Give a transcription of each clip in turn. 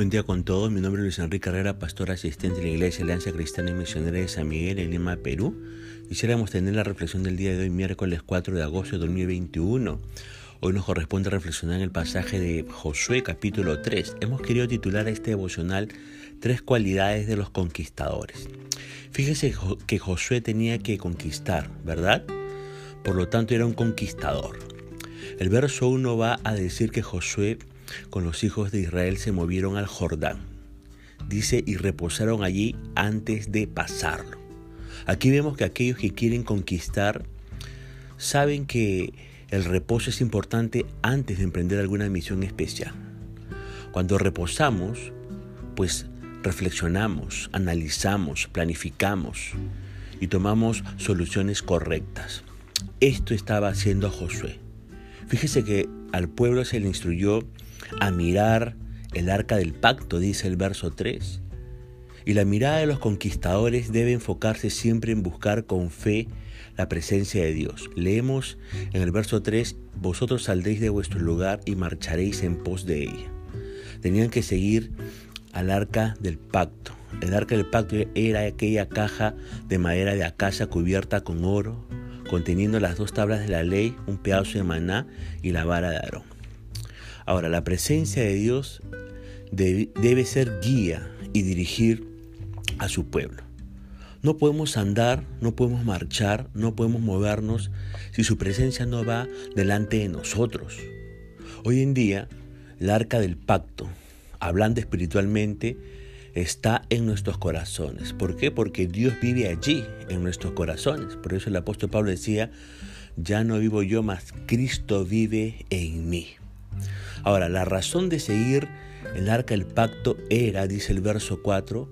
Buen día con todos, mi nombre es Luis Enrique Carrera, pastor asistente de la Iglesia Alianza Cristiana y Misionera de San Miguel en Lima, Perú. Quisiéramos tener la reflexión del día de hoy, miércoles 4 de agosto de 2021. Hoy nos corresponde reflexionar en el pasaje de Josué capítulo 3. Hemos querido titular a este devocional Tres cualidades de los conquistadores. Fíjese que Josué tenía que conquistar, ¿verdad? Por lo tanto era un conquistador. El verso 1 va a decir que Josué con los hijos de Israel se movieron al Jordán. Dice, y reposaron allí antes de pasarlo. Aquí vemos que aquellos que quieren conquistar saben que el reposo es importante antes de emprender alguna misión especial. Cuando reposamos, pues reflexionamos, analizamos, planificamos y tomamos soluciones correctas. Esto estaba haciendo Josué. Fíjese que al pueblo se le instruyó a mirar el arca del pacto, dice el verso 3. Y la mirada de los conquistadores debe enfocarse siempre en buscar con fe la presencia de Dios. Leemos en el verso 3, vosotros saldréis de vuestro lugar y marcharéis en pos de ella. Tenían que seguir al arca del pacto. El arca del pacto era aquella caja de madera de acacia cubierta con oro, conteniendo las dos tablas de la ley, un pedazo de maná y la vara de Aarón. Ahora, la presencia de Dios debe, ser guía y dirigir a su pueblo. No podemos andar, no podemos marchar, no podemos movernos si su presencia no va delante de nosotros. Hoy en día, el arca del pacto, hablando espiritualmente, está en nuestros corazones. ¿Por qué? Porque Dios vive allí, en nuestros corazones. Por eso el apóstol Pablo decía, ya no vivo yo, mas Cristo vive en mí. Ahora, la razón de seguir el arca del pacto era, dice el verso 4,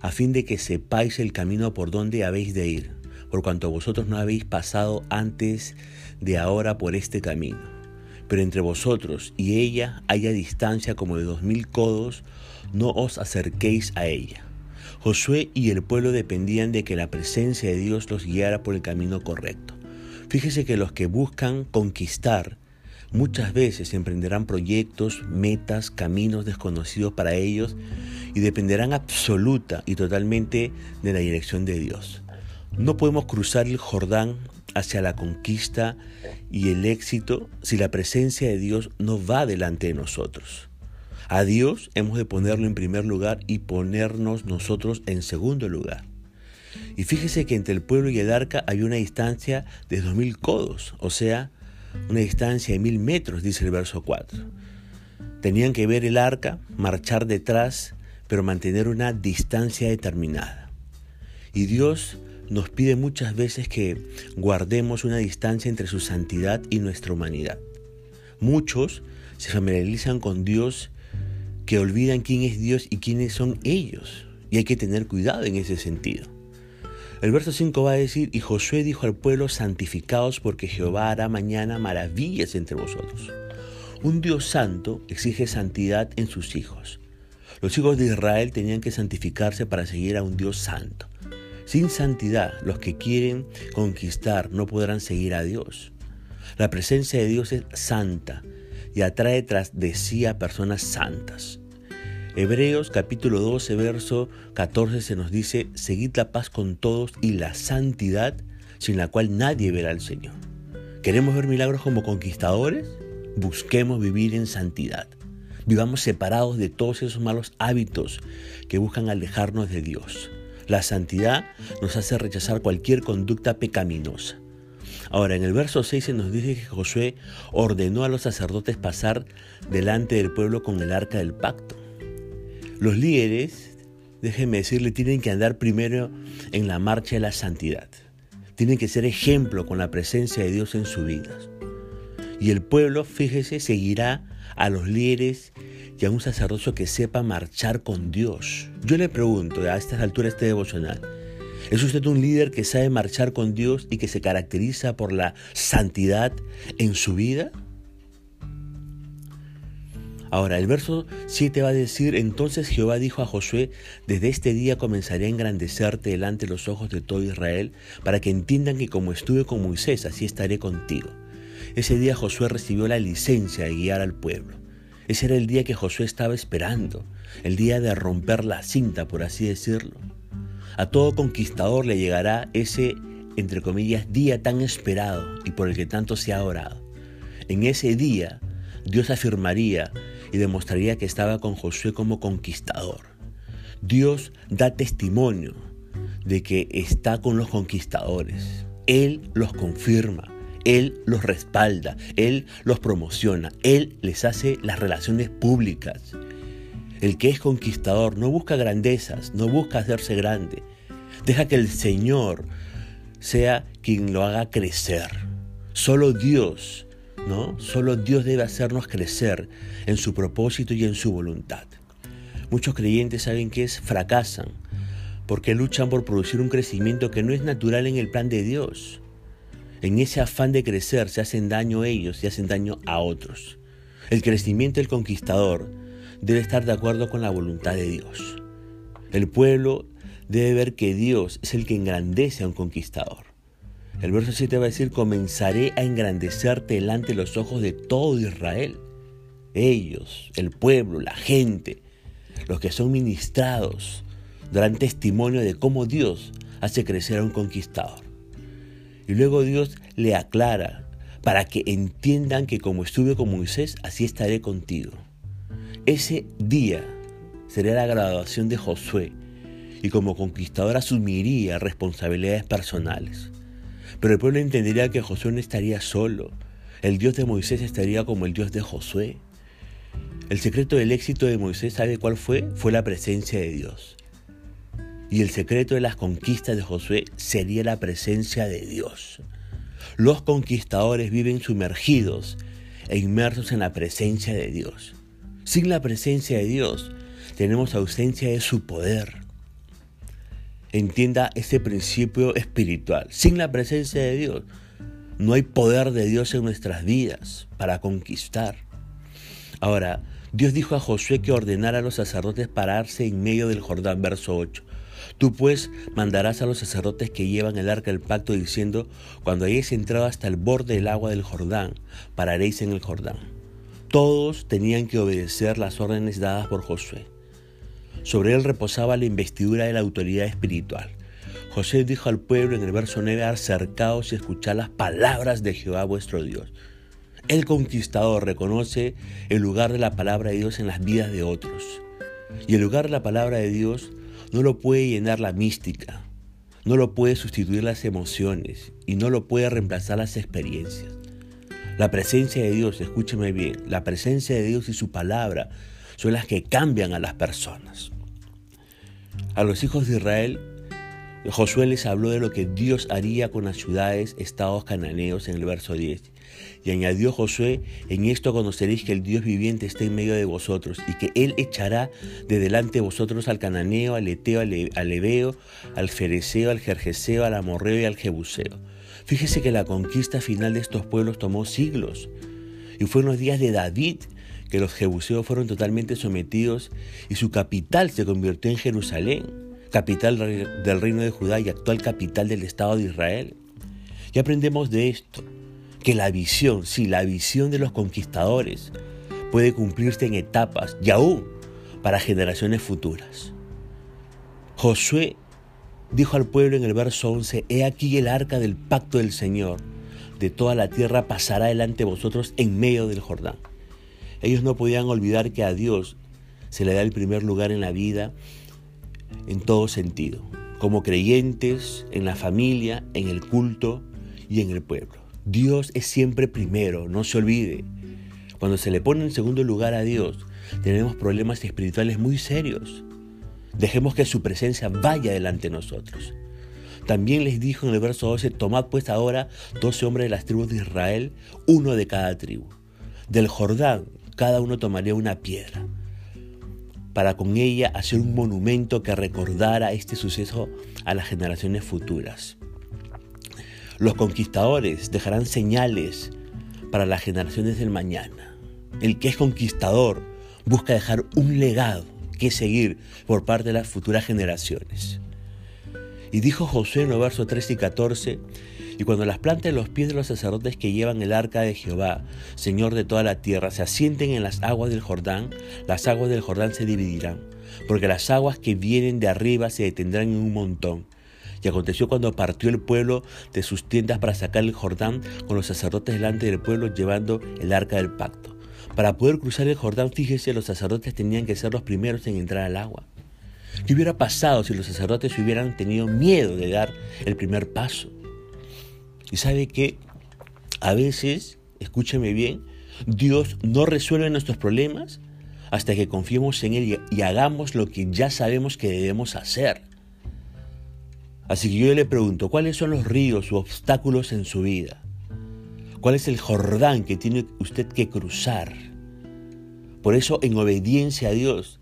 a fin de que sepáis el camino por donde habéis de ir, por cuanto vosotros no habéis pasado antes de ahora por este camino. Pero entre vosotros y ella haya distancia como de dos mil codos, no os acerquéis a ella. Josué y el pueblo dependían de que la presencia de Dios los guiara por el camino correcto. Fíjese que los que buscan conquistar Muchas veces emprenderán proyectos, metas, caminos desconocidos para ellos y dependerán absoluta y totalmente de la dirección de Dios. No podemos cruzar el Jordán hacia la conquista y el éxito si la presencia de Dios no va delante de nosotros. A Dios hemos de ponerlo en primer lugar y ponernos nosotros en segundo lugar. Y fíjese que entre el pueblo y el arca hay una distancia de dos mil codos, o sea, una distancia de mil metros, dice el verso 4. Tenían que ver el arca, marchar detrás, pero mantener una distancia determinada. Y Dios nos pide muchas veces que guardemos una distancia entre su santidad y nuestra humanidad. Muchos se familiarizan con Dios que olvidan quién es Dios y quiénes son ellos. Y hay que tener cuidado en ese sentido. El verso 5 va a decir, y Josué dijo al pueblo, santificaos porque Jehová hará mañana maravillas entre vosotros. Un Dios santo exige santidad en sus hijos. Los hijos de Israel tenían que santificarse para seguir a un Dios santo. Sin santidad, los que quieren conquistar no podrán seguir a Dios. La presencia de Dios es santa y atrae tras de sí a personas santas. Hebreos capítulo 12, verso 14 se nos dice, seguid la paz con todos y la santidad sin la cual nadie verá al Señor. ¿Queremos ver milagros como conquistadores? Busquemos vivir en santidad. Vivamos separados de todos esos malos hábitos que buscan alejarnos de Dios. La santidad nos hace rechazar cualquier conducta pecaminosa. Ahora, en el verso 6 se nos dice que Josué ordenó a los sacerdotes pasar delante del pueblo con el arca del pacto. Los líderes, déjenme decirle, tienen que andar primero en la marcha de la santidad. Tienen que ser ejemplo con la presencia de Dios en su vida. Y el pueblo, fíjese, seguirá a los líderes y a un sacerdocio que sepa marchar con Dios. Yo le pregunto a estas alturas este devocional, ¿es usted un líder que sabe marchar con Dios y que se caracteriza por la santidad en su vida? Ahora, el verso 7 va a decir, entonces Jehová dijo a Josué, desde este día comenzaré a engrandecerte delante de los ojos de todo Israel, para que entiendan que como estuve con Moisés, así estaré contigo. Ese día Josué recibió la licencia de guiar al pueblo. Ese era el día que Josué estaba esperando. el día de romper la cinta, por así decirlo. A todo conquistador le llegará ese, entre comillas, día tan esperado y por el que tanto se ha orado. En ese día, Dios afirmaría y demostraría que estaba con Josué como conquistador. Dios da testimonio de que está con los conquistadores. Él los confirma, Él los respalda, Él los promociona, Él les hace las relaciones públicas. El que es conquistador no busca grandezas, no busca hacerse grande. Deja que el Señor sea quien lo haga crecer. Solo Dios, ¿no? Solo Dios debe hacernos crecer en su propósito y en su voluntad. Muchos creyentes saben que es fracasan porque luchan por producir un crecimiento que no es natural en el plan de Dios. En ese afán de crecer se hacen daño ellos y hacen daño a otros. El crecimiento del conquistador debe estar de acuerdo con la voluntad de Dios. El pueblo debe ver que Dios es el que engrandece a un conquistador. El verso 7 va a decir, comenzaré a engrandecerte delante de los ojos de todo Israel. Ellos, el pueblo, la gente, los que son ministrados, darán testimonio de cómo Dios hace crecer a un conquistador. Y luego Dios le aclara para que entiendan que como estuve con Moisés, así estaré contigo. Ese día sería la graduación de Josué y como conquistador asumiría responsabilidades personales. Pero el pueblo entendería que Josué no estaría solo. El Dios de Moisés estaría como el Dios de Josué. El secreto del éxito de Moisés, ¿sabe cuál fue? Fue la presencia de Dios. Y el secreto de las conquistas de Josué sería la presencia de Dios. Los conquistadores viven sumergidos e inmersos en la presencia de Dios. Sin la presencia de Dios tenemos ausencia de su poder. Entienda ese principio espiritual. Sin la presencia de Dios no hay poder de Dios en nuestras vidas para conquistar. Ahora, Dios dijo a Josué que ordenara a los sacerdotes pararse en medio del Jordán, verso 8. Tú pues mandarás a los sacerdotes que llevan el arca del pacto diciendo, cuando hayáis entrado hasta el borde del agua del Jordán, pararéis en el Jordán. Todos tenían que obedecer las órdenes dadas por Josué. Sobre él reposaba la investidura de la autoridad espiritual. José dijo al pueblo en el verso 9, acercaos y escuchad las palabras de Jehová vuestro Dios. El conquistador reconoce el lugar de la palabra de Dios en las vidas de otros. Y el lugar de la palabra de Dios no lo puede llenar la mística, no lo puede sustituir las emociones y no lo puede reemplazar las experiencias. La presencia de Dios, escúcheme bien, la presencia de Dios y su palabra son las que cambian a las personas. A los hijos de Israel, Josué les habló de lo que Dios haría con las ciudades, estados cananeos en el verso 10. Y añadió Josué, en esto conoceréis que el Dios viviente está en medio de vosotros y que Él echará de delante de vosotros al cananeo, al eteo, al ebeo, al fereceo, al jerjeseo, al amorreo y al jebuseo. Fíjese que la conquista final de estos pueblos tomó siglos. Y fue en los días de David que los jebuseos fueron totalmente sometidos y su capital se convirtió en Jerusalén, capital del reino de Judá y actual capital del Estado de Israel. Y aprendemos de esto, que la visión, sí, la visión de los conquistadores puede cumplirse en etapas y aún para generaciones futuras. Josué dijo al pueblo en el verso 11, He aquí el arca del pacto del Señor, de toda la tierra pasará delante de vosotros en medio del Jordán. Ellos no podían olvidar que a Dios se le da el primer lugar en la vida en todo sentido, como creyentes, en la familia, en el culto y en el pueblo. Dios es siempre primero, no se olvide. Cuando se le pone en segundo lugar a Dios, tenemos problemas espirituales muy serios. Dejemos que su presencia vaya delante de nosotros. También les dijo en el verso 12, tomad pues ahora doce hombres de las tribus de Israel, uno de cada tribu. Del Jordán, cada uno tomaría una piedra, para con ella hacer un monumento que recordara este suceso a las generaciones futuras. Los conquistadores dejarán señales para las generaciones del mañana. El que es conquistador busca dejar un legado que seguir por parte de las futuras generaciones. Y dijo Josué en los versos 13 y 14, Y cuando las plantas de los pies de los sacerdotes que llevan el arca de Jehová, Señor de toda la tierra, se asienten en las aguas del Jordán, las aguas del Jordán se dividirán, porque las aguas que vienen de arriba se detendrán en un montón. Y aconteció cuando partió el pueblo de sus tiendas para sacar el Jordán con los sacerdotes delante del pueblo llevando el arca del pacto. Para poder cruzar el Jordán, fíjese, los sacerdotes tenían que ser los primeros en entrar al agua. ¿Qué hubiera pasado si los sacerdotes hubieran tenido miedo de dar el primer paso? Y sabe que a veces, escúcheme bien, Dios no resuelve nuestros problemas hasta que confiemos en Él y, hagamos lo que ya sabemos que debemos hacer. Así que yo le pregunto, ¿cuáles son los ríos o obstáculos en su vida? ¿Cuál es el Jordán que tiene usted que cruzar? Por eso, en obediencia a Dios,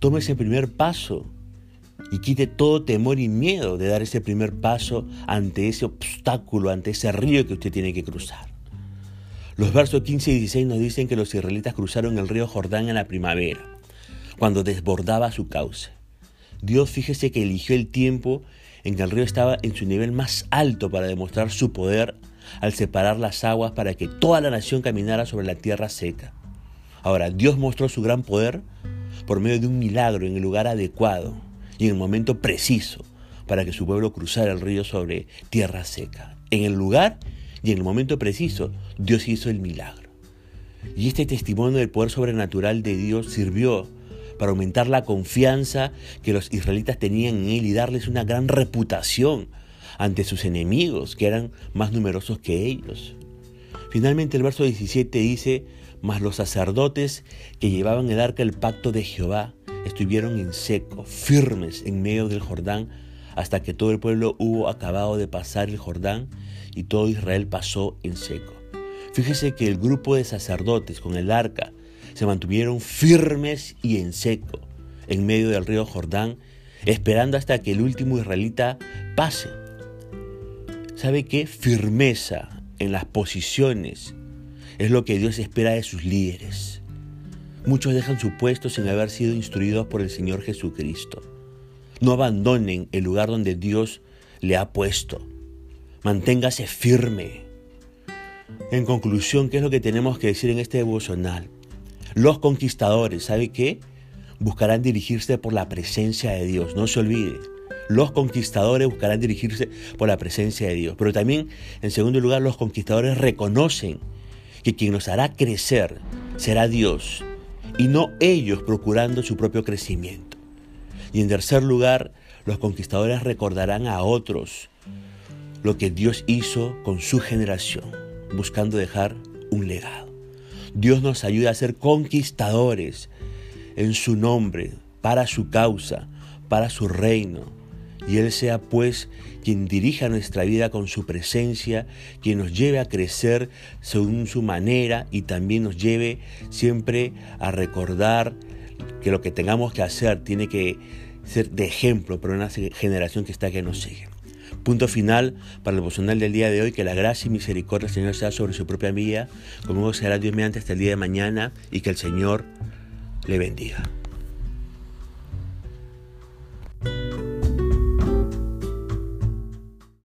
tome ese primer paso y quite todo temor y miedo de dar ese primer paso ante ese obstáculo, ante ese río que usted tiene que cruzar. Los versos 15 y 16 nos dicen que los israelitas cruzaron el río Jordán en la primavera, cuando desbordaba su cauce. Dios fíjese que eligió el tiempo en que el río estaba en su nivel más alto para demostrar su poder al separar las aguas para que toda la nación caminara sobre la tierra seca. Ahora, Dios mostró su gran poder por medio de un milagro en el lugar adecuado y en el momento preciso para que su pueblo cruzara el río sobre tierra seca. En el lugar y en el momento preciso, Dios hizo el milagro. Y este testimonio del poder sobrenatural de Dios sirvió para aumentar la confianza que los israelitas tenían en Él y darles una gran reputación ante sus enemigos, que eran más numerosos que ellos. Finalmente el verso 17 dice, mas los sacerdotes que llevaban el arca del pacto de Jehová estuvieron en seco, firmes en medio del Jordán, hasta que todo el pueblo hubo acabado de pasar el Jordán y todo Israel pasó en seco. Fíjese que el grupo de sacerdotes con el arca se mantuvieron firmes y en seco en medio del río Jordán, esperando hasta que el último israelita pase. ¿Sabe qué? Firmeza en las posiciones es lo que Dios espera de sus líderes. Muchos dejan su puesto sin haber sido instruidos por el Señor Jesucristo. No abandonen el lugar donde Dios le ha puesto. Manténgase firme. En conclusión, ¿qué es lo que tenemos que decir en este devocional? Los conquistadores, ¿sabe qué? Buscarán dirigirse por la presencia de Dios, no se olvide. Los conquistadores buscarán dirigirse por la presencia de Dios. Pero también, en segundo lugar, los conquistadores reconocen que quien nos hará crecer será Dios y no ellos procurando su propio crecimiento. Y en tercer lugar, los conquistadores recordarán a otros lo que Dios hizo con su generación, buscando dejar un legado. Dios nos ayuda a ser conquistadores en su nombre, para su causa, para su reino. Y Él sea pues quien dirija nuestra vida con su presencia, quien nos lleve a crecer según su manera y también nos lleve siempre a recordar que lo que tengamos que hacer tiene que ser de ejemplo para una generación que está que nos sigue. Punto final para el devocional del día de hoy, que la gracia y misericordia del Señor sea sobre su propia vida, como será Dios mediante hasta el día de mañana y que el Señor le bendiga.